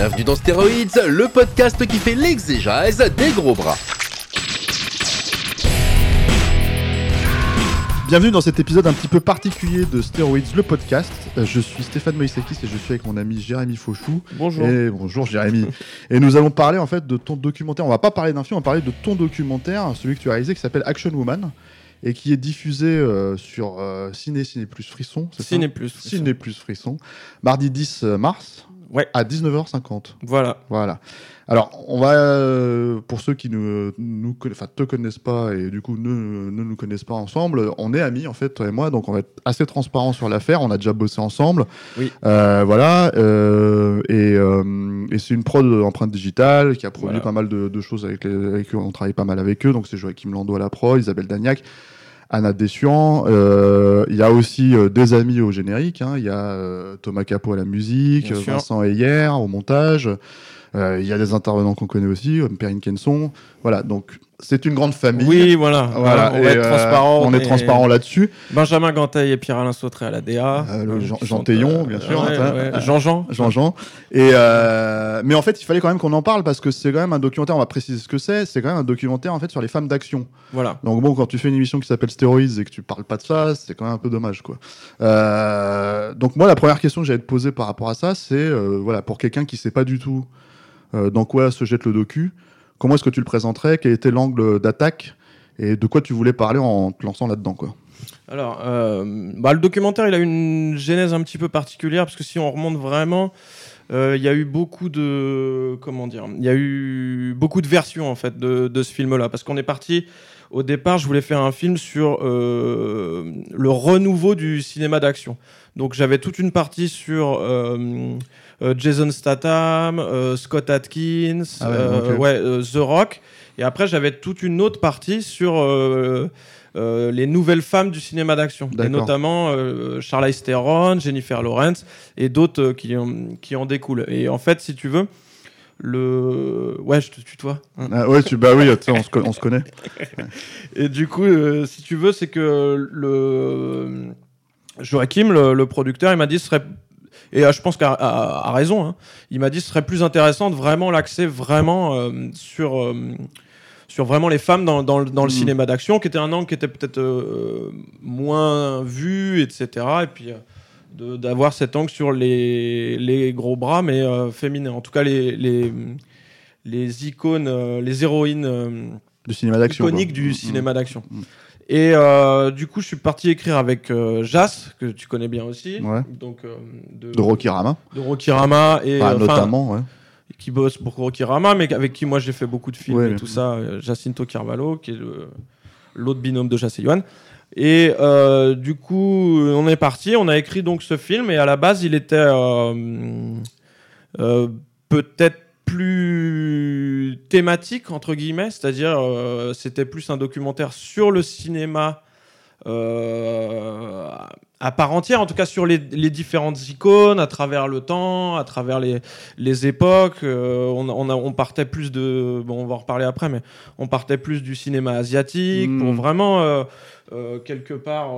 Bienvenue dans Stéroïdes, le podcast qui fait l'exégèse des gros bras. Bienvenue dans cet épisode un petit peu particulier de Steroids, le podcast. Euh, Je suis Stéphane Moïsekis et je suis avec mon ami Jérémy Fauchou. Bonjour. Et bonjour Jérémy. et nous allons parler en fait de ton documentaire. On va pas parler d'un film, on va parler de ton documentaire, celui que tu as réalisé qui s'appelle Action Woman et qui est diffusé euh, sur euh, Ciné Ciné Plus Frisson. Ciné Plus. Ciné Plus Frisson. Mardi 10 mars Ouais. à 19h50. Voilà. Voilà. Alors, on va, euh, pour ceux qui ne nous, te connaissent pas et du coup ne, ne nous connaissent pas ensemble, on est amis en fait, toi et moi, donc on va être assez transparent sur l'affaire. On a déjà bossé ensemble. Oui. Euh, voilà. euh, et et c'est une prod empreinte digitale qui a produit Voilà. pas mal de, de choses avec, les, avec eux. On travaille pas mal avec eux. Donc c'est Joachim Lando à la prod, Isabelle Dagnac. Anna Dessuan, euh, il y a aussi euh, des amis au générique, hein. il y a euh, Thomas Capot à la musique, Bien. Vincent Heyer au montage, euh, il y a des intervenants qu'on connaît aussi, comme Perrine Kenson, voilà, donc c'est une grande famille. Oui, voilà. Voilà, on et, va être euh, transparent. on est transparent là-dessus. Benjamin Ganteil et Pierre-Alain Sautré à la DA. Euh, Euh, Jean- Jean Théon, bien sûr, ouais, hein, ouais. Jean-Jean. Jean-Jean. Et euh, mais en fait, il fallait quand même qu'on en parle parce que c'est quand même un documentaire. On va préciser ce que c'est. C'est quand même un documentaire en fait sur les femmes d'action. Voilà. Donc bon, quand tu fais une émission qui s'appelle Stéroïdes et que tu parles pas de ça, c'est quand même un peu dommage, quoi. Euh, donc moi, la première question que j'allais te poser par rapport à ça, c'est euh, voilà, pour quelqu'un qui sait pas du tout dans quoi se jette le docu, comment est-ce que tu le présenterais, quel était l'angle d'attaque? Et de quoi tu voulais parler en te lançant là-dedans. Alors, euh, bah, le documentaire, il a une genèse un petit peu particulière parce que si on remonte vraiment, euh, il y a eu beaucoup de comment dire, il y a eu beaucoup de versions en fait de, ce film-là parce qu'on est parti. Au départ, je voulais faire un film sur euh, le renouveau du cinéma d'action. Donc, j'avais toute une partie sur Jason Statham, euh, Scott Atkins, Ah ouais, euh, ouais, euh, The Rock. Et après, j'avais toute une autre partie sur euh, euh, les nouvelles femmes du cinéma d'action, et notamment euh, Charlize Theron, Jennifer Lawrence et d'autres euh, qui, en- qui en découlent. Et en fait, si tu veux, le ouais, je te tutoie. Ah, ouais, tu, bah oui, on se, co- on se connaît. Et du coup, euh, si tu veux, c'est que le Joachim, le, le producteur, il m'a dit ce serait et euh, je pense qu'à à- à raison, hein, il m'a dit ce serait plus intéressant de vraiment l'axer vraiment euh, sur euh, sur vraiment les femmes dans, dans, le- dans le Mhm. cinéma d'action, qui était un angle qui était peut-être euh, moins vu, etc. Et puis d'avoir cet angle sur les, les gros bras, mais féminins. En tout cas, les, les, les icônes, les héroïnes Du cinéma d'action. iconique quoi. du cinéma d'action. Et euh, du coup, je suis parti écrire avec euh, Jas, que tu connais bien aussi, Ouais. donc euh, de, De Rocky Rama, de Rokirama et Enfin, euh, notamment, ouais. qui bosse pour Rokirama, mais avec qui moi j'ai fait beaucoup de films Ouais. et tout ça. Jacinto Carvalho, qui est l'autre binôme de Jas et Yuan. Et du coup, on est parti, on a écrit donc ce film, et à la base, il était peut-être plus thématique, entre guillemets, c'est-à-dire euh, c'était plus un documentaire sur le cinéma euh, à part entière, en tout cas sur les, les différentes icônes, à travers le temps, à travers les, les époques. euh, on, on, a- on partait plus de. Bon, on va en reparler après, mais on partait plus du cinéma asiatique pour vraiment, euh, euh, quelque part.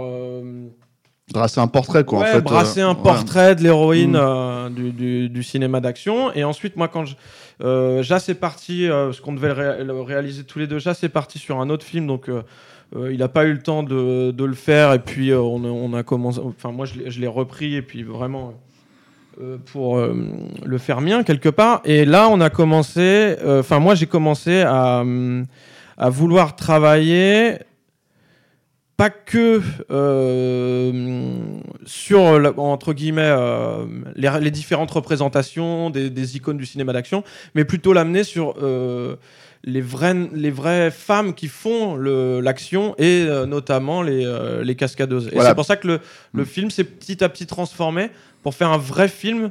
Dresser un portrait, quoi. ouais, en fait, brasser euh, un ouais. portrait de l'héroïne Mm. euh, du, du- du cinéma d'action. Et ensuite, moi, quand je. Euh, Jas est parti, euh, parce qu'on devait le, ré- le réaliser tous les deux, Jas est parti sur un autre film, donc il n'a pas eu le temps de, de le faire. Et puis, on, a, on a commencé. Enfin, moi, je l'ai- repris, et puis vraiment. pour le faire mien quelque part et là on a commencé enfin moi j'ai commencé à, à vouloir travailler pas que euh, sur la- entre guillemets euh, les, les différentes représentations des, des icônes du cinéma d'action, mais plutôt l'amener sur euh, les vraies, les vraies femmes qui font l'action et notamment les, les cascadeuses. Et c'est pour ça que le, le Mm. film s'est petit à petit transformé pour faire un vrai film.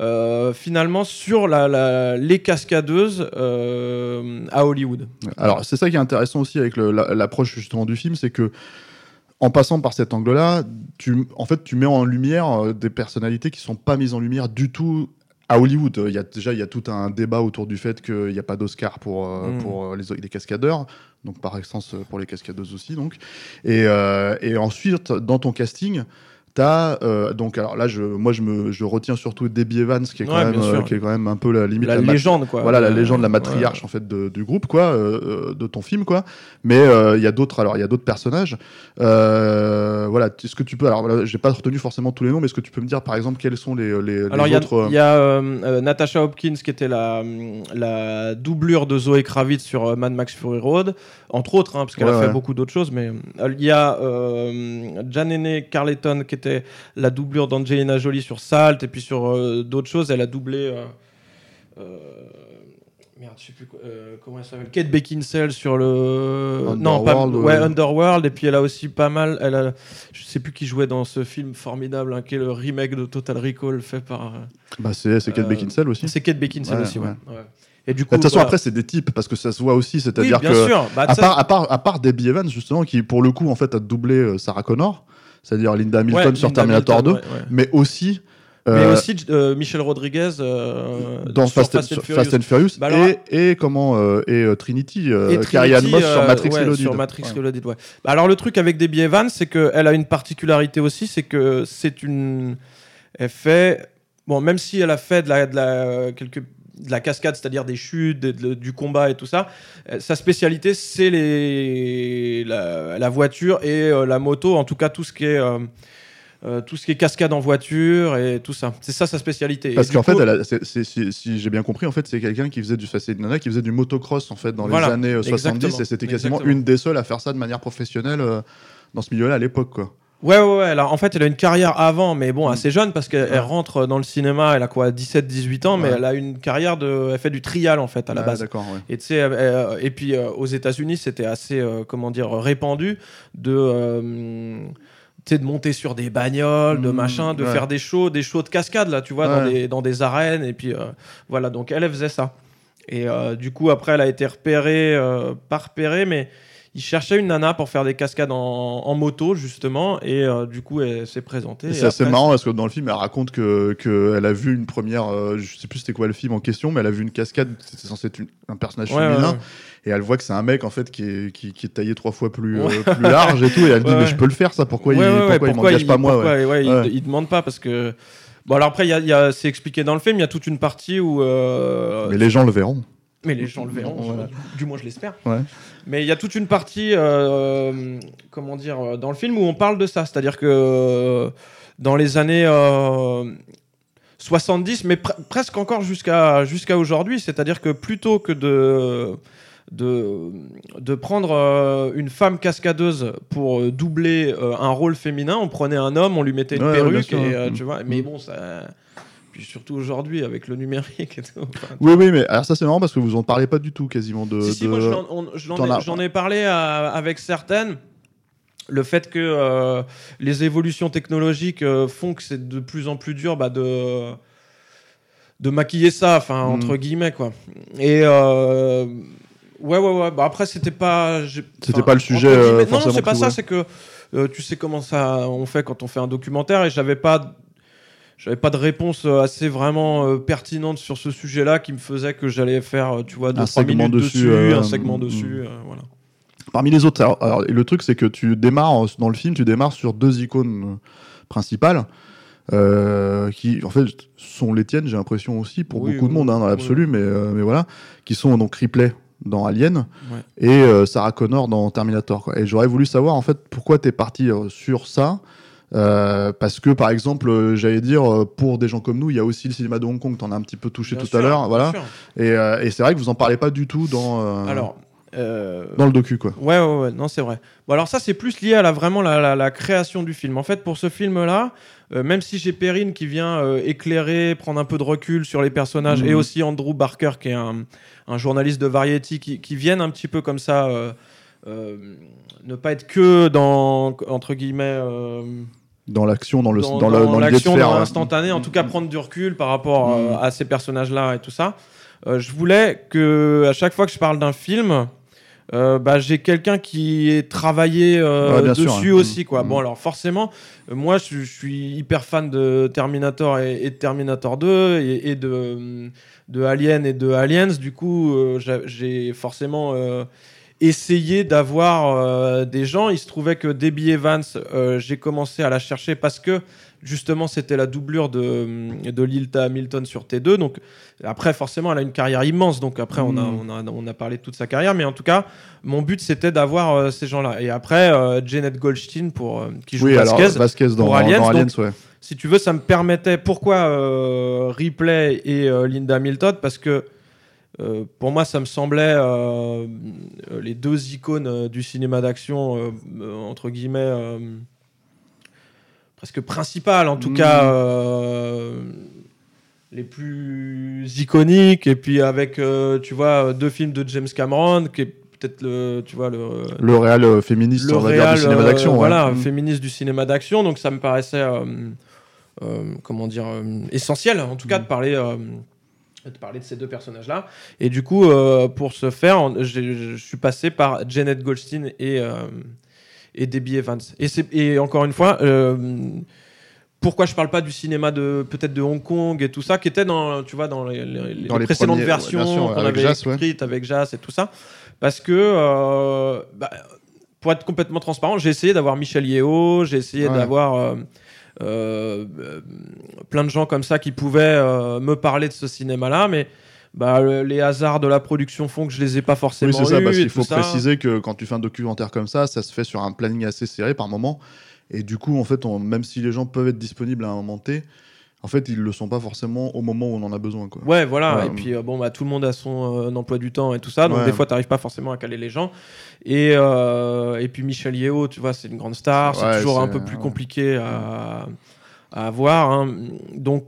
Euh, finalement sur la, la- les cascadeuses euh, à Hollywood. Alors, c'est ça qui est intéressant aussi avec la- l'approche justement du film, c'est que en passant par cet angle-là, tu, en fait, tu mets en lumière euh, des personnalités qui sont pas mises en lumière du tout à Hollywood. Il y a déjà il y a tout un débat autour du fait qu'il n'y a pas d'Oscar pour euh, Mm. pour euh, les, les cascadeurs, donc par euh, pour les cascadeuses aussi. Donc, et, euh, et ensuite dans ton casting. T'as euh, donc alors là je moi je me je retiens surtout Debbie Evans qui est quand Ouais, même euh, qui est quand même un peu la limite La légende, quoi. voilà la légende, la ouais. matriarche en fait de- du groupe, quoi, euh, de ton film, quoi. Mais il y a d'autres, alors il y a d'autres personnages. Voilà, est-ce que tu peux, alors j'ai pas retenu forcément tous les noms, mais est-ce que tu peux me dire par exemple quels sont les, les, les Alors il y a, autres il y a, Natasha Hopkins qui était la, la doublure de Zoé Kravitz sur Mad Max Fury Road, entre autres, hein, parce qu'elle Ouais, a fait beaucoup d'autres choses. Mais il y a Janene Carleton qui était la doublure d'Angelina Jolie sur Salt et puis sur euh, d'autres choses. Elle a doublé. euh, euh, Merde, je sais plus euh, comment elle s'appelle. Kate Beckinsale sur le. non, pas. Underworld, Ouais, euh. Underworld. Et puis elle a aussi pas mal. Elle a, je sais plus qui jouait dans ce film formidable, hein, qui est le remake de Total Recall fait par. euh, bah, c'est c'est Kate Beckinsale aussi. c'est Kate Beckinsale Ouais, aussi, ouais. Et du De coup, toute façon, voilà. après, c'est des types parce que ça se voit aussi, c'est-à-dire que sûr. Bah, à part, à part à part Debbie Evans justement qui pour le coup en fait a doublé Sarah Connor, c'est-à-dire Linda Hamilton ouais, sur Linda Terminator Hamilton, 2, ouais, ouais. mais aussi Mais euh, aussi euh, Michel Rodriguez euh, dans Fast, and, Furious. Fast and Furious Bah alors- et, et comment et Trinity, Et Carrie Moss sur Matrix Reloaded. Sur Matrix Ouais. Reloaded, ouais. Bah, alors le truc avec Debbie Evans, c'est qu'elle a une particularité aussi, c'est que c'est une... Elle fait... Bon, même si elle a fait de la, de la, quelques... de la cascade, c'est-à-dire des chutes, de- de- du combat et tout ça, euh, sa spécialité, c'est les... la, la voiture et euh, la moto, en tout cas tout ce qui est... euh, tout ce qui est cascade en voiture et tout ça. C'est ça sa spécialité. Parce qu'en fait, elle a- si, si j'ai bien compris, en fait, c'est quelqu'un qui faisait du nana qui faisait du motocross en fait dans Voilà, les années euh, 70 exactement, et c'était quasiment exactement. une des seules à faire ça de manière professionnelle euh, dans ce milieu-là à l'époque, Ouais, ouais, ouais. Alors, en fait, elle a une carrière avant, mais bon, Mm. assez jeune parce qu'elle Ouais. elle rentre dans le cinéma. Elle a quoi, 17, 18 ans, mais Ouais. elle a une carrière de. Elle fait du trial en fait à la base. D'accord. Et tu sais, et puis euh, aux États-Unis, c'était assez, euh, comment dire, répandu de. euh, de monter sur des bagnoles, de Mm, machin, de faire des shows, des shows de cascade, là, tu vois, dans, des, dans des arènes. Et puis, euh, voilà, donc elle, elle faisait ça. Et du coup, après, elle a été repérée, pas repérée, mais il cherchait une nana pour faire des cascades en, en moto, justement. Et euh, du coup, elle s'est présentée. C'est assez après, marrant parce que dans le film, elle raconte que qu'elle a vu une première, euh, je sais plus c'était quoi le film en question, mais elle a vu une cascade, c'était censé être une- un personnage Ouais, féminin, ouais. et elle voit que c'est un mec en fait qui est, qui, qui est taillé trois fois plus, euh, plus large et tout, et elle dit mais je peux le faire ça, pourquoi il, ouais, pourquoi il m'engage pas moi pourquoi, il-. Il, demande pas parce que. Bon, alors après, y a, y a- c'est expliqué dans le film, il y a toute une partie où. euh, Mais les gens le verront. Mais les gens le verront, je- du moins je l'espère. Ouais. Mais il y a toute une partie, euh, comment dire, euh, dans le film où on parle de ça. C'est-à-dire que euh, dans les années euh, 70, mais pre- presque encore jusqu'à jusqu'à aujourd'hui, c'est-à-dire que plutôt que de. De, de prendre euh, une femme cascadeuse pour euh, doubler euh, un rôle féminin, on prenait un homme, on lui mettait une Ouais, perruque, et, euh, Mm. tu vois. Mais bon, ça. Puis surtout aujourd'hui avec le numérique et tout. Enfin, Oui, oui, mais alors ça c'est marrant parce que vous en parlez pas du tout quasiment de. si, si, de- moi je l'en- on- je l'en t'en ai, j'en ai parlé à- avec certaines. Le fait que euh, les évolutions technologiques euh, font que c'est de plus en plus dur bah, de, de maquiller ça, enfin, Mhm. entre guillemets, quoi. Et. euh, Ouais, ouais, ouais. Bah, après, c'était pas. C'était pas le sujet, euh, non, non, c'est pas ça. C'est que euh, tu sais comment ça on fait quand on fait un documentaire et j'avais pas. J'avais pas de réponse euh, assez vraiment euh, pertinente sur ce sujet-là qui me faisait que j'allais faire, euh, tu vois, deux, Un trois segment minutes dessus, dessus, un segment mm, dessus, voilà. Parmi les autres, alors, alors, le truc c'est que tu démarres dans le film, tu démarres sur deux icônes principales. euh, qui en fait sont les tiennes, j'ai l'impression aussi pour Oui, beaucoup de monde hein, dans oui. l'absolu, mais, euh, mais voilà, qui sont donc Ripley dans Alien Ouais. et euh, Sarah Connor dans Terminator. Quoi. Et j'aurais voulu savoir en fait pourquoi tu es parti sur ça. Euh, parce que par exemple, euh, j'allais dire euh, pour des gens comme nous, il y a aussi le cinéma de Hong Kong. T'en as un petit peu touché Bien tout sûr, à l'heure, voilà. Et, euh, et c'est vrai que vous en parlez pas du tout dans. Alors, Dans le docu, quoi. Ouais, ouais, ouais, non, c'est vrai. Bon, alors ça, c'est plus lié à la, vraiment la, la- la création du film. En fait, pour ce film-là, euh, même si j'ai Perrine qui vient euh, éclairer, prendre un peu de recul sur les personnages, Mhm. et aussi Andrew Barker, qui est un, un journaliste de Variety, qui, qui viennent un petit peu comme ça, euh, ne pas être que dans, entre guillemets... euh, Dans l'action, dans le dans, dans, dans l'action, dans euh, l'instantané, en tout cas prendre du recul par rapport euh, Mm. à ces personnages-là et tout ça. Euh, je voulais que à chaque fois que je parle d'un film, euh, bah, j'ai quelqu'un qui ait travaillé euh, Ouais, bien sûr, dessus hein. aussi. Quoi. Mm. Bon, alors forcément, euh, moi je, je suis hyper fan de Terminator et, et de Terminator 2 et, et de, de Alien et de Aliens. Du coup, euh, j'a- j'ai forcément essayé d'avoir euh, des gens. Il se trouvait que Debbie Evans, euh, j'ai commencé à la chercher parce que justement c'était la doublure de, de Lilta Hamilton sur T2. Donc après, forcément, elle a une carrière immense. Donc après, on, a, Mm. on, a, on a parlé de toute sa carrière. Mais en tout cas, mon but c'était d'avoir euh, ces gens-là. Et après, Janet Goldstein pour, qui joue Oui, alors Vasquez. Vasquez dans, pour Aliens, dans Aliens, donc- ouais. Si tu veux, ça me permettait. Pourquoi Ripley et Linda Hamilton? Parce que euh, pour moi, ça me semblait euh, les deux icônes euh, du cinéma d'action, entre guillemets, presque principales, en tout Mm. cas, les plus iconiques. Et puis avec, tu vois, deux films de James Cameron, qui est peut-être le, tu vois, le, Le euh, féministe, le on va dire, du cinéma d'action. ouais. voilà, Mm. féministe du cinéma d'action. Donc ça me paraissait, comment dire, essentiel, en tout cas, Mm. de parler. Euh, de parler de ces deux personnages-là. Et du coup, euh, pour ce faire, je suis passé par Janet Goldstein et, euh, et Debbie Evans. Et, et encore une fois, euh, pourquoi je parle pas du cinéma de peut-être de Hong Kong et tout ça, qui était dans, tu vois, dans les, les- les Dans les précédentes premiers- versions sûr, qu'on avec avait Jas, ouais. écrites avec Jas et tout ça, parce que bah, pour être complètement transparent, j'ai essayé d'avoir Michel Yeo, j'ai essayé Ouais. d'avoir plein de gens comme ça qui pouvaient euh, me parler de ce cinéma-là, mais bah, le- les hasards de la production font que je les ai pas forcément Oui, c'est ça, parce qu'il faut ça. préciser que quand tu fais un documentaire comme ça, ça se fait sur un planning assez serré par moment. Et du coup, en fait, on- même si les gens peuvent être disponibles à un moment T, en fait, ils le sont pas forcément au moment où on en a besoin. Quoi. Ouais, voilà. Ouais. Et puis, euh, bon, bah, tout le monde a son euh, emploi du temps et tout ça. Donc, Ouais. des fois, tu n'arrives pas forcément à caler les gens. Et, euh, et puis, Michel Yeo, tu vois, c'est une grande star. c'est Ouais, toujours un peu plus compliqué à, à avoir. hein. Donc,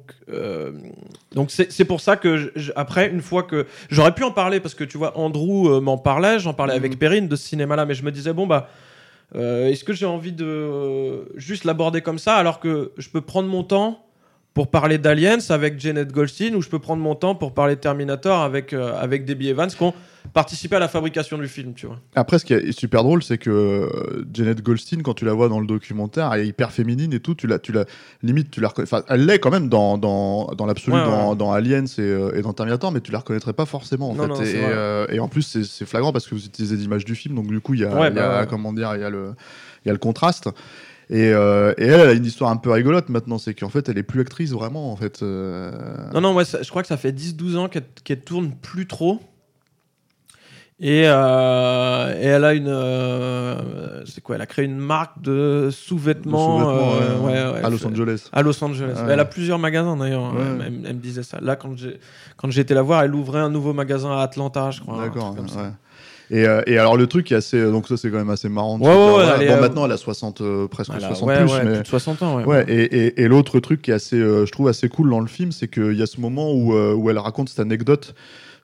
donc c'est pour ça que, je- je- après, une fois que. J'aurais pu en parler parce que, tu vois, Andrew m'en parlait. J'en parlais Mhm. avec Perrine de ce cinéma-là. Mais je me disais, bon, bah. Est-ce que j'ai envie de juste l'aborder comme ça alors que je peux prendre mon temps pour parler d'Aliens avec Janet Goldstein ou je peux prendre mon temps pour parler de Terminator avec, euh, avec Debbie Evans qui ont participé à la fabrication du film, tu vois. Après, ce qui est super drôle, c'est que euh, Janet Goldstein, quand tu la vois dans le documentaire, elle est hyper féminine et tout. Tu la, tu la, limite, tu la. Enfin, elle l'est quand même dans, dans, dans l'absolu, Ouais, ouais. dans, dans Aliens et, euh, et dans Terminator, mais tu la reconnaîtrais pas forcément en Non, fait. non, et, euh, en plus, c'est flagrant parce que vous utilisez l'image du film, donc du coup, il y a, Ouais, y a- bah ouais. comment dire, il y a le, il y a le contraste. Et, euh, et elle, elle a une histoire un peu rigolote maintenant, c'est qu'en fait, elle est plus actrice vraiment, en fait. euh, Non, non, moi, ça- je crois que ça fait 10-12 ans qu'elle tourne plus trop. Et, euh, et elle a une. c'est quoi Elle a créé une marque de sous-vêtements. ouais, ouais, ouais, à Los Angeles. À Los Angeles. Ouais. Elle a plusieurs magasins d'ailleurs. Ouais. Elle, elle- elle me disait ça. Là, quand j'ai quand j'ai été la voir, elle ouvrait un nouveau magasin à Atlanta, je crois. D'accord. Et, euh, et alors le truc qui est assez, donc ça c'est quand même assez marrant. Ouais, ouais, ouais, voilà. bon euh, maintenant elle a 60 euh, presque Voilà, 60 ouais, plus, mais plus de 60 ans. Ouais. Et, et, et l'autre truc qui est assez, euh, je trouve assez cool dans le film, c'est qu'il y a ce moment où, où elle raconte cette anecdote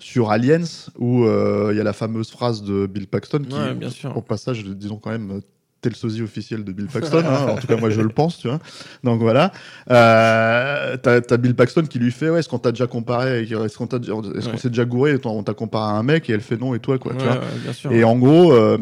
sur Aliens, où euh, il y a la fameuse phrase de Bill Paxton qui, Ouais, bien sûr. au passage, disons quand même. Euh, tel sosie officiel de Bill Paxton, hein. en tout cas moi je le pense, tu vois. Donc voilà, euh, t'as as Bill Paxton qui lui fait, ouais, est-ce qu'on t'a déjà comparé, est-ce qu'on qu'on Ouais. s'est déjà gouré, on t'a comparé à un mec et elle fait non et toi quoi, tu Ouais, vois. ouais, bien sûr. Et en gros, euh,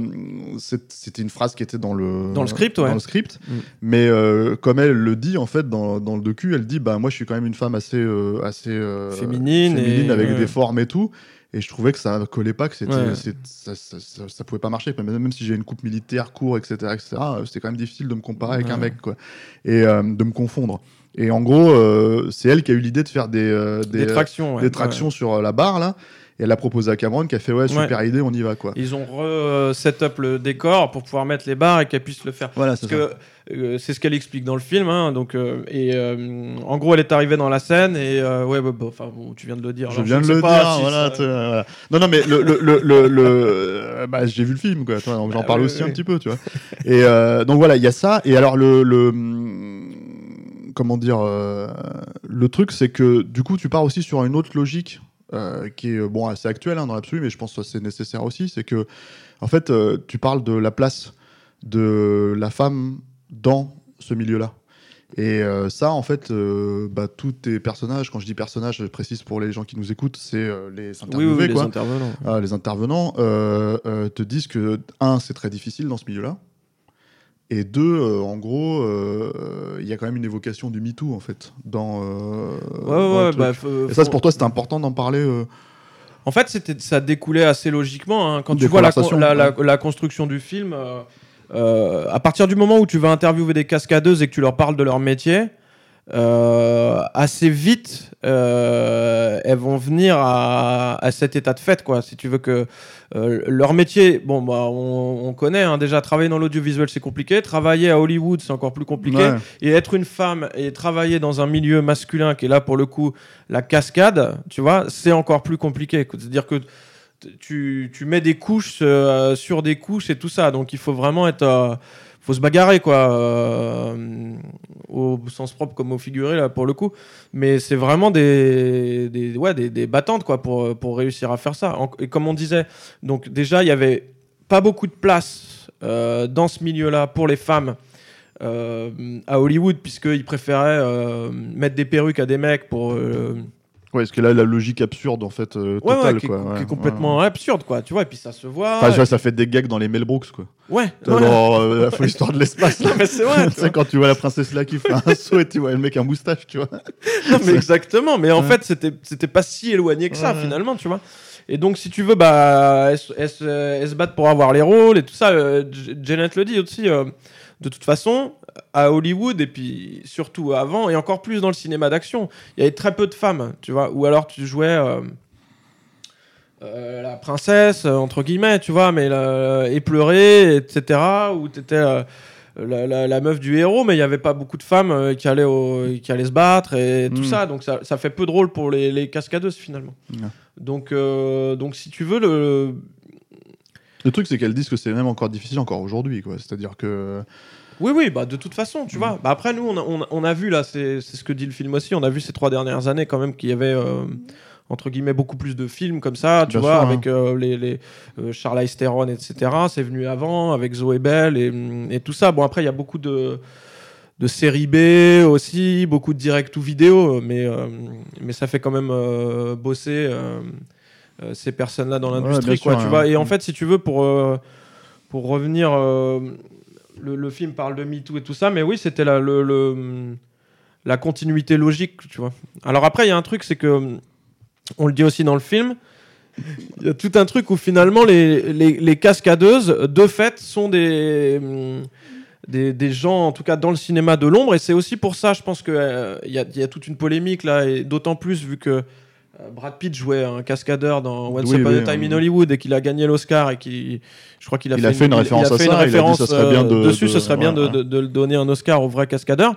c'était une phrase qui était dans le Dans le script, dans le script. Mm. Mais euh, comme elle le dit en fait dans, dans le docu, elle dit bah moi je suis quand même une femme assez euh, assez Féminine féminine et- avec des formes et tout. Et je trouvais que ça collait pas, que c'était, Ouais. ça, ça, ça- ça pouvait pas marcher. Même, même si j'ai une coupe militaire, court, etc., etc., euh, c'était quand même difficile de me comparer avec Ouais. un mec, quoi, et euh, de me confondre. Et en gros, euh, c'est elle qui a eu l'idée de faire des, euh, Des des, tractions. ouais. des tractions sur la barre là. Et elle a proposé à Cameron qui a fait ouais super idée, on y va quoi. Ils ont re set up le décor pour pouvoir mettre les barres et qu'elle puisse le faire. Voilà, Parce que euh, c'est ce qu'elle explique dans le film. hein, donc euh, et euh, en gros, elle est arrivée dans la scène et euh, ouais, bah, bah, enfin bon, tu viens de le dire. Je alors viens ne de le pas dire, si voilà, ça- tu- voilà. Non, non, mais le, le, le, le, le- bah, j'ai vu le film, quoi. J'en Bah parle oui, aussi oui, un petit peu, tu vois. Et euh, donc voilà, il y a ça. Et alors le, le hum, comment dire, euh, le truc, c'est que du coup, tu pars aussi sur une autre logique qui est euh, bon assez actuelle hein, dans l'absolu, mais je pense que c'est nécessaire aussi. C'est que en fait, euh, tu parles de la place de la femme dans ce milieu-là. Et euh, ça, en fait, euh, bah, tous tes personnages, quand je dis personnages, je précise pour les gens qui nous écoutent, c'est euh, les Oui, oui, intervenants. Ah, les intervenants euh, euh, te disent que, un, c'est très difficile dans ce milieu-là. Et deux, euh, en gros, euh, il y a quand même une évocation du MeToo, en fait. Dans, euh, Ouais, dans ouais, bah, Et ça, pour toi, c'était important d'en parler. En fait, c'était, ça découlait assez logiquement. hein. Quand Des tu vois la, conversations, la, la- ouais. la construction du film, à partir du moment où tu vas interviewer des cascadeuses et que tu leur parles de leur métier, euh, assez vite, euh, elles vont venir à, à cet état de fait, quoi. Si tu veux que euh, leur métier, bon, bah, on, on connaît hein, déjà travailler dans l'audiovisuel, c'est compliqué. Travailler à Hollywood, c'est encore plus compliqué. ouais. Et être une femme et travailler dans un milieu masculin qui est là pour le coup la cascade, tu vois, c'est encore plus compliqué. C'est-à-dire que tu, tu mets des couches euh, sur des couches et tout ça. Donc il faut vraiment être. Faut se bagarrer, quoi. euh, au sens propre comme au figuré, là, pour le coup. Mais c'est vraiment des, ouais, des, battantes, quoi, pour, pour réussir à faire ça. Et comme on disait, donc déjà, il y avait pas beaucoup de place euh, dans ce milieu-là pour les femmes euh, à Hollywood, puisqu'ils préféraient mettre des perruques à des mecs pour. Ouais, parce que là, la logique absurde, en fait, euh, ouais, ouais, totale, qui, est- quoi. qui ouais, est complètement absurde, quoi. Tu vois, et puis ça se voit. Enfin, vois, ça fait des gags dans les Mel Brooks, quoi. ouais, genre, euh, la folle histoire de l'espace. Non, mais c'est vrai. Tu sais, quand tu vois la princesse là qui fait un saut et tu vois le mec un moustache, tu vois. Non, mais exactement. Mais en fait, c'était c'était pas si éloigné que ça finalement, tu vois. Et donc, si tu veux, bah, elles, se- battent pour avoir les rôles et tout ça. Euh, Janet le dit aussi. euh, de toute façon, à Hollywood et puis surtout avant et encore plus dans le cinéma d'action, il y avait très peu de femmes, tu vois. Ou alors tu jouais euh, euh, la princesse euh, entre guillemets, tu vois, mais la, éplorée, etc. Ou t'étais euh, la, la, la meuf du héros, mais il n'y avait pas beaucoup de femmes qui, allaient au- qui allaient se battre et tout Mm. ça. Donc ça, ça fait peu de rôle pour les, les cascadeuses finalement. Donc, donc si tu veux, le... Le truc, c'est qu'elles disent que c'est même encore difficile encore aujourd'hui, quoi. C'est-à-dire que. Oui, oui, bah de toute façon, Mm. tu vois. Bah, après, nous, on a, on a- on a vu là, c'est ce que dit le film aussi, on a vu ces trois dernières années quand même qu'il y avait. euh, entre guillemets beaucoup plus de films comme ça tu Bien vois sûr, hein. avec euh, les, les euh, Charlize Theron etc c'est venu avant avec Zoé Bell et, et tout ça bon après il y a beaucoup de de séries B aussi beaucoup de direct ou vidéo mais euh, mais ça fait quand même euh, bosser ces personnes là dans l'industrie quoi sûr, tu hein. vois et en Mm. fait si tu veux pour pour revenir le, film parle de MeToo et tout ça mais oui c'était la continuité logique tu vois. Alors après il y a un truc c'est que on le dit aussi dans le film il y a tout un truc où finalement les, cascadeuses de fait sont des gens, en tout cas dans le cinéma de l'ombre, et c'est aussi pour ça, je pense qu'il il y, a, y a toute une polémique là, et d'autant plus vu que euh, Brad Pitt jouait un cascadeur dans Once Oui, Upon a Time oui. in Hollywood et qu'il a gagné l'Oscar et qui, je crois qu'il a, fait une référence à ça, a dit, référence ça serait bien euh, de- dessus, de- ce serait bien de, donner un Oscar au vrai cascadeur.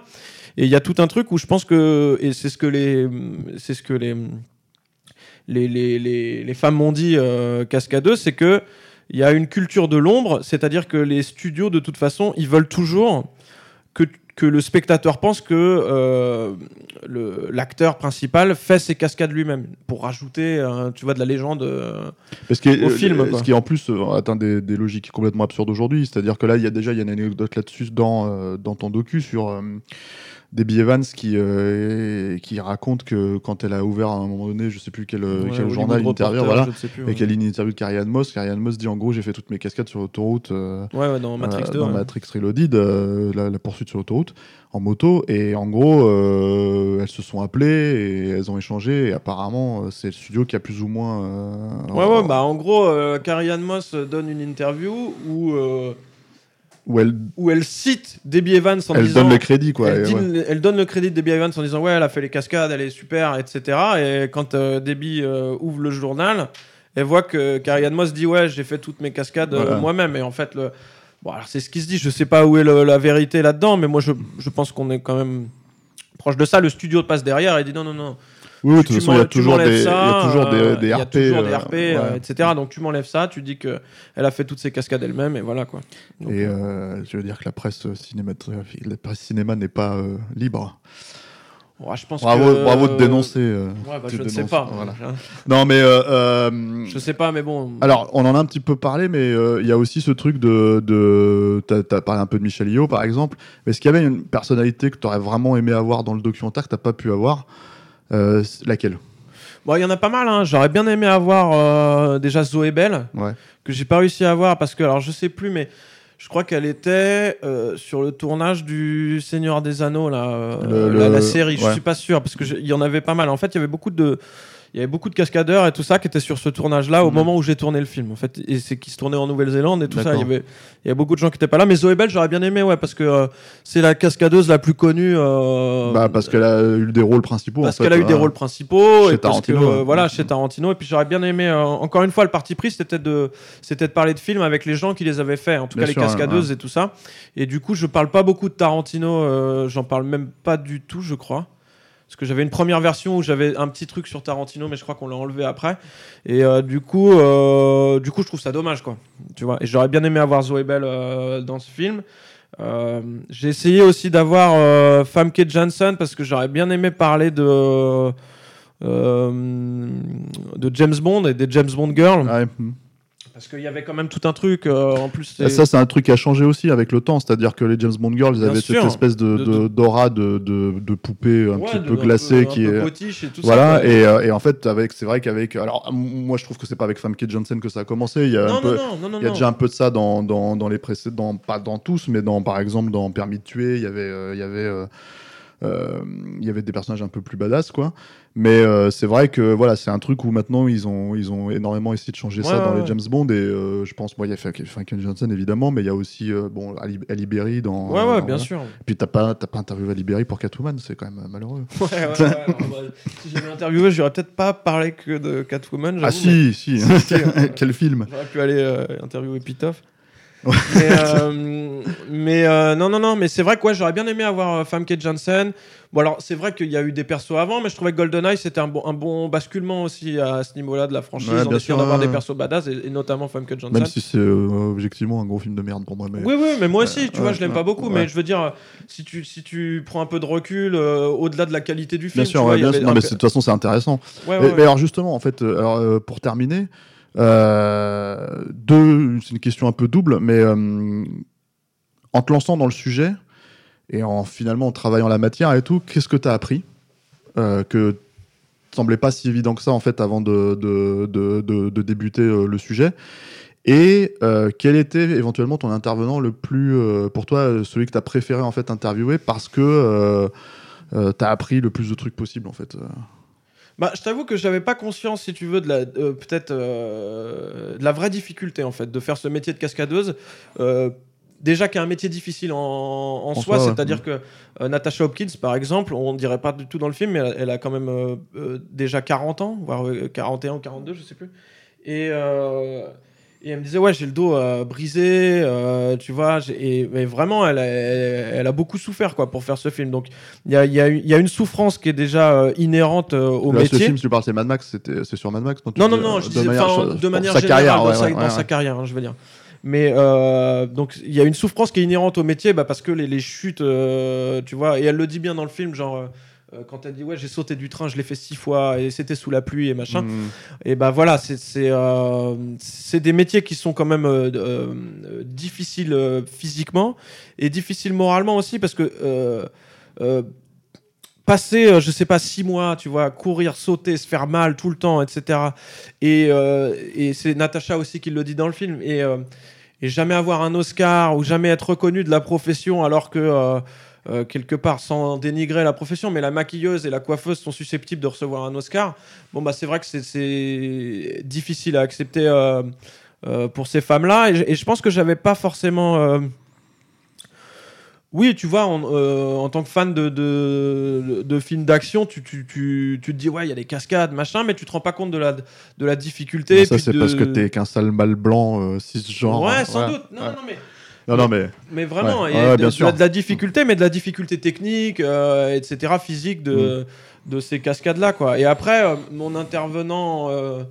Et il y a tout un truc où je pense que, et c'est ce que les, c'est ce que les, les, les, les, les femmes m'ont dit euh, cascadeuses, c'est que il y a une culture de l'ombre, c'est-à-dire que les studios, de toute façon, ils veulent toujours que, que le spectateur pense que euh, l'acteur principal fait ses cascades lui-même pour rajouter, euh, tu vois, de la légende. euh. Parce que, Au film, quoi. ce qui en plus atteint des, des logiques complètement absurdes aujourd'hui, c'est-à-dire que là, il y a déjà il y a une anecdote là-dessus dans, dans ton docu sur Debbie Evans qui, euh, qui raconte que quand elle a ouvert à un moment donné, je sais plus quel, Ouais, quel Hollywood journal, une interview, voilà, et qu'elle a une interview de Carrie Ann Moss. Carrie Ann Moss dit en gros, j'ai fait toutes mes cascades sur l'autoroute. euh, Ouais, ouais, dans Matrix euh, 2. dans ouais. Matrix Reloaded, euh, la, la poursuite sur l'autoroute, en moto. Et en gros, euh, elles se sont appelées et elles ont échangé. Et apparemment, euh, c'est le studio qui a plus ou moins. euh, Ouais, ouais, bah en gros, euh, Carrie Ann Moss donne une interview où, euh, Où elle, où elle cite Debbie Evans en elle disant. donne le crédit, quoi. elle, et dit- ouais. elle donne le crédit de Debbie Evans en disant ouais elle a fait les cascades elle est super etc et quand euh, Debbie euh, ouvre le journal elle voit que Carrie Moss dit ouais, j'ai fait toutes mes cascades euh, moi-même. Et en fait, le... bon, alors c'est ce qui se dit. Je sais pas où est le- la vérité là-dedans, mais moi, je, je pense qu'on est quand même proche de ça. Le studio passe derrière et dit non, non, non. Oui, de tu toute façon, il y a tu toujours des, euh, RP. euh, RP, euh, ouais. etc. Donc tu m'enlèves ça, tu dis que elle a fait toutes ses cascades elle-même et voilà quoi. Donc, Et euh, euh, je veux dire que la presse cinématographique, la presse cinéma n'est pas euh, libre. je pense Bravo, que- bravo de dénoncer. euh, Ouais, bah, tu je ne sais pas. voilà. Je- Non, mais euh, euh, Je sais pas, mais bon. alors on en a un petit peu parlé, mais euh, il y a aussi ce truc de, de t'as as parlé un peu de Michel Yeoh par exemple. Mais est-ce qu'il y avait une personnalité que tu aurais vraiment aimé avoir dans le documentaire que t'as pas pu avoir? Euh, Laquelle? Bon, il y en a pas mal. Hein. J'aurais bien aimé avoir euh, déjà Zoé Bell, Ouais. que j'ai pas réussi à avoir parce que, alors je sais plus, mais je crois qu'elle était euh, sur le tournage du Seigneur des Anneaux, là, euh, Le- la, le- la série. Je ouais. suis pas sûr parce que je- il y en avait pas mal. En fait, il y avait beaucoup de. Il y avait beaucoup de cascadeurs et tout ça qui étaient sur ce tournage-là au Mhm. moment où j'ai tourné le film. En fait, et c'est qui se tournait en Nouvelle-Zélande et tout ça. Il y avait, il y avait beaucoup de gens qui étaient pas là. Mais Zoé Bell, j'aurais bien aimé, ouais, parce que euh, c'est la cascadeuse la plus connue. euh, Bah, parce qu'elle a eu des rôles principaux. parce qu'elle a eu des hein. rôles principaux Chez et parce que, Tarantino, euh, ouais. voilà chez Tarantino et puis j'aurais bien aimé euh, encore une fois le parti pris c'était de c'était de parler de films avec les gens qui les avaient fait en tout Bien cas sûr, les cascadeuses et tout ça et du coup je parle pas beaucoup de Tarantino j'en parle même pas du tout je crois parce que j'avais une première version où j'avais un petit truc sur Tarantino mais je crois qu'on l'a enlevé après. Et euh, du coup euh, du coup je trouve ça dommage quoi. Tu vois. Et j'aurais bien aimé avoir Zoé Bell euh, dans ce film. J'ai essayé aussi d'avoir Famke Janssen parce que j'aurais bien aimé parler de de James Bond et des James Bond Girls. Ouais. Parce qu'il y avait quand même tout un truc euh, en plus Et ça, c'est un truc qui a changé aussi avec le temps. C'est-à-dire que les James Bond Girls, ils Bien avaient sûr. cette espèce de, d'aura de, de, de poupée un Ouais, petit peu glacée qui peu est. et tout Voilà, ça, quoi. et, euh, et en fait, avec, c'est vrai qu'avec. Alors, moi, je trouve que c'est pas avec Famke Janssen que ça a commencé. Il y a, un non, peu, non, non, non, il y a non. déjà un peu de ça dans, dans, dans les précédents, pas dans tous, mais dans, par exemple, dans Permis de tuer, il y avait. euh, il y avait il y avait des personnages un peu plus badass, quoi. Mais euh, c'est vrai que voilà, c'est un truc où maintenant ils ont, ils ont énormément essayé de changer ça Ouais, dans ouais, les. James Bond. Et euh, je pense, moi, il y a Famke Janssen évidemment, mais il y a aussi euh, bon, Ali, Ali Berry dans. ouais ouais dans- bien sûr Puis t'as pas, pas interviewé Ali Berry pour Catwoman, c'est quand même euh, malheureux. ouais, ouais, bah, si j'avais interviewé j'aurais peut-être pas parlé que de Catwoman Ah mais- si, si, euh, quel film J'aurais pu aller euh, interviewer Pitoff. Ouais. mais euh, mais, euh, non, non, non, mais c'est vrai que ouais, j'aurais bien aimé avoir euh, Famke Janssen. Bon, alors c'est vrai qu'il y a eu des persos avant, mais je trouvais que GoldenEye c'était un bon, un bon basculement aussi à ce niveau-là de la franchise, Ouais, sûr, d'avoir des persos badass et, et notamment Famke Janssen. Même si c'est euh, objectivement un gros film de merde pour moi. Mais... Oui, oui, mais moi aussi, tu vois, je l'aime pas beaucoup, mais je veux dire, si tu, si tu prends un peu de recul, au-delà de la qualité du film, Bien sûr, vois, bien. Non, mais de toute façon, c'est intéressant. Et-. Mais alors, justement, en fait, alors, pour terminer, euh, deux, c'est une question un peu double, mais euh, en te lançant dans le sujet et en finalement en travaillant la matière et tout, qu'est-ce que tu as appris euh, que semblait pas si évident que ça en fait avant de, de, de, débuter euh, le sujet et euh, quel était éventuellement ton intervenant le plus pour toi celui que tu as préféré en fait interviewer parce que tu as appris le plus de trucs possible en fait. Bah, je t'avoue que j'avais pas conscience, si tu veux, de la peut-être de la vraie difficulté en fait de faire ce métier de cascadeuse. Déjà qui est un métier difficile en, en soi, soi, ouais. c'est-à-dire que euh, Natasha Hopkins, par exemple, on dirait pas du tout dans le film, mais elle, elle a quand même euh, euh, déjà 40 ans, voire euh, 41 ou 42, je sais plus. Et, euh, et elle me disait, ouais, j'ai le dos brisé, tu vois, et, mais vraiment, elle a, elle, elle a beaucoup souffert quoi, pour faire ce film. Donc, il y a, y a une- il y a une souffrance qui est déjà inhérente au Là, ce métier. film, si tu parles, c'est Mad Max, c'était- c'est sur Mad Max Non, non, non, je de disais manière- de manière générale, carrière, dans, ouais, sa, ouais, dans ouais. sa carrière, hein, je veux dire. Mais euh, donc il y a une souffrance qui est inhérente au métier bah, parce que les, les chutes, euh, tu vois, et elle le dit bien dans le film, genre euh, quand elle dit ouais j'ai sauté du train, je l'ai fait six fois et c'était sous la pluie et machin. Mm. Et bah voilà, c'est c'est euh, des métiers qui sont quand même euh, euh, euh, difficiles physiquement et difficiles moralement aussi parce que passer, euh, je sais pas, six mois, tu vois, courir, sauter, se faire mal tout le temps, etc. Et, euh, et c'est Natacha aussi qui le dit dans le film. Et, euh, et jamais avoir un Oscar ou jamais être reconnu de la profession alors que. euh, euh, quelque part sans dénigrer la profession, mais la maquilleuse et la coiffeuse sont susceptibles de recevoir un Oscar. Bon, bah, c'est vrai que c'est- difficile à accepter euh, euh, pour ces femmes-là. Et, et je pense que j'avais pas forcément. Euh, oui, tu vois, en, euh, en tant que fan de, de, de films d'action, tu, tu, tu, tu te dis, ouais, il y a des cascades, machin, mais tu te rends pas compte de la, de la difficulté. Non, ça, c'est de- parce que t'es qu'un sale mâle blanc, euh, cisgenre. Ouais, sans Ouais. doute. Non, Ouais. non, mais. Non, non, mais. Mais vraiment, Ouais. il y a Ouais, de, bien sûr. la, de la difficulté, mais de la difficulté technique, euh, etc., physique de, Mm. de ces cascades-là, quoi. Et après, euh, mon intervenant, euh,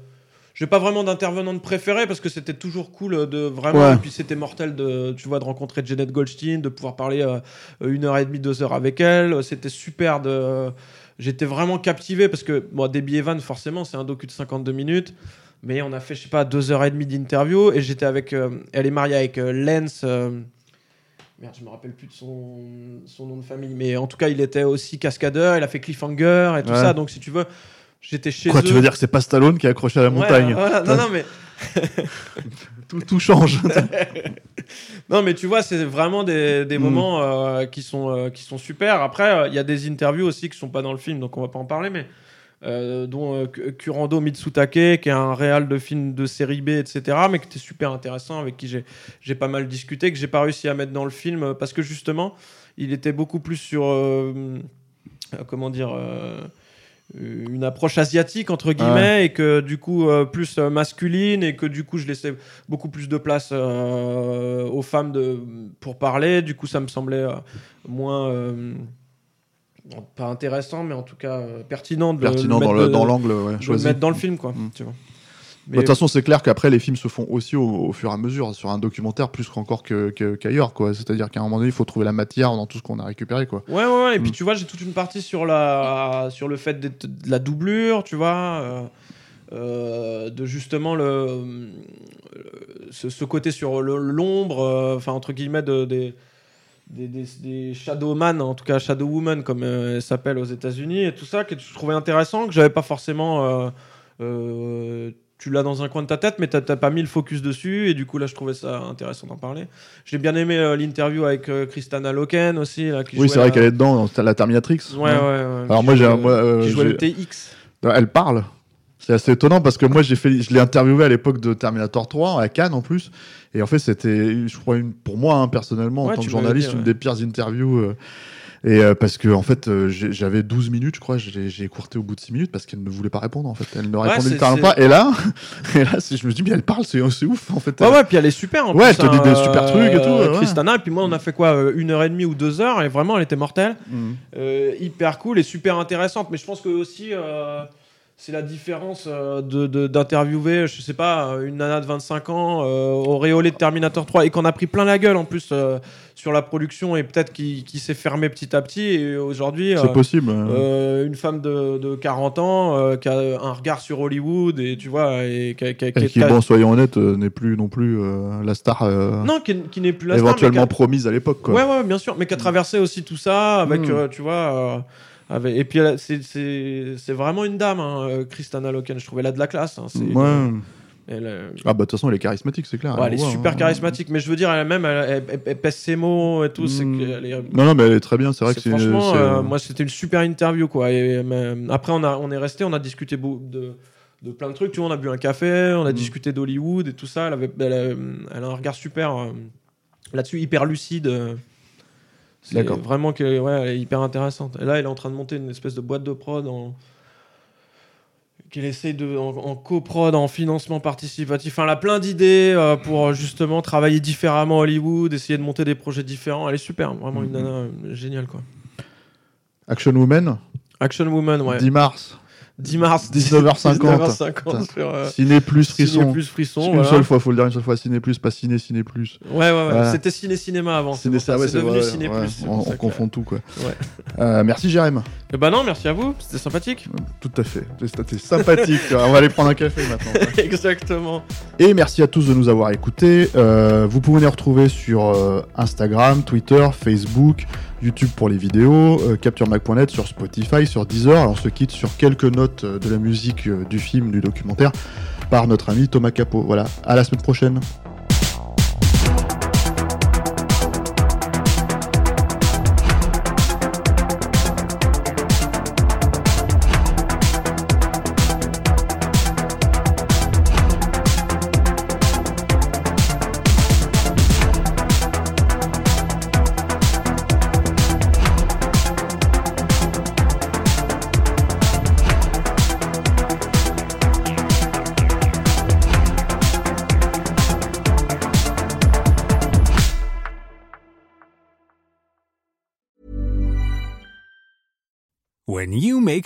j'ai pas vraiment d'intervenant de préféré parce que c'était toujours cool de vraiment, Ouais. et puis c'était mortel de, tu vois, de rencontrer Janet Goldstein, de pouvoir parler euh, une heure et demie, deux heures avec elle. C'était super de, j'étais vraiment captivé parce que, bon, Debbie Evan, forcément, c'est un docu de 52 minutes. Mais on a fait, je sais pas, deux heures et demie d'interview et j'étais avec. euh, elle est mariée avec euh, Lance. euh, Merde, je me rappelle plus de son, son nom de famille. Mais en tout cas, il était aussi cascadeur. Il a fait Cliffhanger et tout Ouais. ça. Donc, si tu veux, j'étais chez Quoi, eux. tu veux dire que c'est pas Stallone qui est accroché à la Ouais, montagne voilà. Non, non, mais, tout, tout change. non, mais tu vois, c'est vraiment des, des Mm. moments euh, qui, sont, euh, qui sont super. Après, euh, il y a des interviews aussi qui sont pas dans le film, donc on va pas en parler. Mais euh, dont Ku- Kurando Mitsutake, qui est un réal de film de série B, etc., mais qui était super intéressant, avec qui j'ai pas mal discuté, que j'ai pas réussi à mettre dans le film, parce que justement, il était beaucoup plus sur, comment dire, une approche asiatique, entre guillemets, et que du coup, euh, plus euh, masculine, et que du coup, je laissais beaucoup plus de place euh, aux femmes de, pour parler. Du coup, ça me semblait euh, moins... euh, pas intéressant, mais en tout cas euh, pertinent de Pertinent dans l'angle ouais, de le choisi. mettre dans le film, quoi. Mm. tu vois. Bah, De toute façon, c'est clair qu'après, les films se font aussi au, au fur et à mesure sur un documentaire plus qu'encore que- que- qu'ailleurs. quoi. C'est-à-dire qu'à un moment donné, il faut trouver la matière dans tout ce qu'on a récupéré. Quoi. Ouais, ouais, ouais. Et puis Mm. tu vois, j'ai toute une partie sur, la, sur le fait de la doublure, tu vois. euh, euh, de justement le, ce, ce côté sur l'ombre, euh, enfin entre guillemets, de, des, des, des, des Shadowman, en tout cas Shadowwoman comme elle s'appelle aux États-Unis et tout ça, que je trouvais intéressant, que j'avais pas forcément. Euh, euh, tu l'as dans un coin de ta tête, mais t'as pas mis le focus dessus, et du coup là je trouvais ça intéressant d'en parler. J'ai bien aimé euh, l'interview avec euh, Kristana Loken aussi. Là, qui Oui, c'est vrai la- qu'elle est dedans, dans la Terminatrix. Ouais, ouais, ouais. Alors moi, j'ai euh, euh, qui jouait le TX. Elle parle. C'est assez étonnant parce que moi, j'ai fait, je l'ai interviewé à l'époque de Terminator 3 à Cannes en plus. Et en fait, c'était, je crois, une, pour moi, hein, personnellement, en Ouais, tant que journaliste, une des pires interviews. Euh, et euh, parce que, en fait, euh, j'ai- j'avais 12 minutes, je crois, j'ai j'ai écourté au bout de 6 minutes parce qu'elle ne voulait pas répondre, en fait. Elle ne répondait c'est- littéralement pas. Et là, et là c'est- je me dis, mais elle parle, c'est c'est ouf, en fait. Ouais, ouais, puis elle est super. En Ouais, elle plus, te dit hein, des super trucs et tout, euh, ouais. Et puis moi, on a fait quoi euh, Une heure et demie ou deux heures, et vraiment, elle était mortelle. Mm. Euh, hyper cool et super intéressante. Mais je pense que aussi, euh, c'est la différence euh, de- de- d'interviewer, je sais pas, euh, une nana de 25 ans, euh, auréolée de Terminator 3, et qu'on a pris plein la gueule en plus euh, sur la production, et peut-être qui, s'est fermé petit à petit. Et aujourd'hui, C'est euh, possible. euh, une femme de, de 40 ans qui a un regard sur Hollywood et tu vois et qui, qui- qui- Et qui, bon, soyons honnêtes, n'est plus non plus la star non qui, n'est plus la star, éventuellement a- promise à l'époque. quoi. Ouais, ouais, bien sûr, mais qui a traversé aussi tout ça avec, Mm. euh, tu vois, avec... et puis c'est- vraiment une dame, hein, euh, Kristana Loken. Je trouvais elle a de la classe. hein, Ouais. elle, euh, Ah, bah, de toute façon, elle est charismatique, c'est clair. ouais, elle est voit, super hein. charismatique, mais je veux dire, elle-même, elle, elle- pèse ses mots et tout. Mm. est- Non, non, mais elle est très bien, c'est vrai que c'est- franchement, c'est- euh, moi, c'était une super interview, quoi. Et, mais, après, on, a, on est resté, on a discuté de, de plein de trucs. Tu vois, on a bu un café, on a Mm. discuté d'Hollywood et tout ça. Elle, avait, elle, a, a un regard super euh, là-dessus, hyper lucide. C'est. Vraiment que, ouais, elle est hyper intéressante. Et là, elle est en train de monter une espèce de boîte de prod en qu'elle essaye de en, en coprod, en financement participatif. Enfin, elle a plein d'idées euh, pour euh, justement travailler différemment à Hollywood, essayer de monter des projets différents. Elle est super, vraiment une Mhm. nana euh, géniale quoi. Action Woman, Action Woman, ouais. 10 mars, 10 mars, 19h50. 19h50 sur euh, Ciné Plus Ciné Frisson. plus frisson. une voilà. seule fois, faut le dire une seule fois, Ciné Plus, pas Ciné, Ciné Plus. Ouais, ouais, ouais. Voilà. C'était Ciné Cinéma avant. c'est Ciné, ouais, c'est devenu vrai, Ciné ouais, Plus. On, confond tout, quoi. Ouais. Euh, merci, Jérém. Eh ben non, merci à vous. C'était sympathique. Tout à fait. T'es sympathique. on va aller prendre un café maintenant. Exactement. Et merci à tous de nous avoir écoutés. Euh, vous pouvez nous retrouver sur Instagram, Twitter, Facebook, YouTube pour les vidéos, euh, CaptureMac.net sur Spotify, sur Deezer. Alors, on se quitte sur quelques notes euh, de la musique euh, du film, du documentaire, par notre ami Thomas Capot. Voilà, à la semaine prochaine.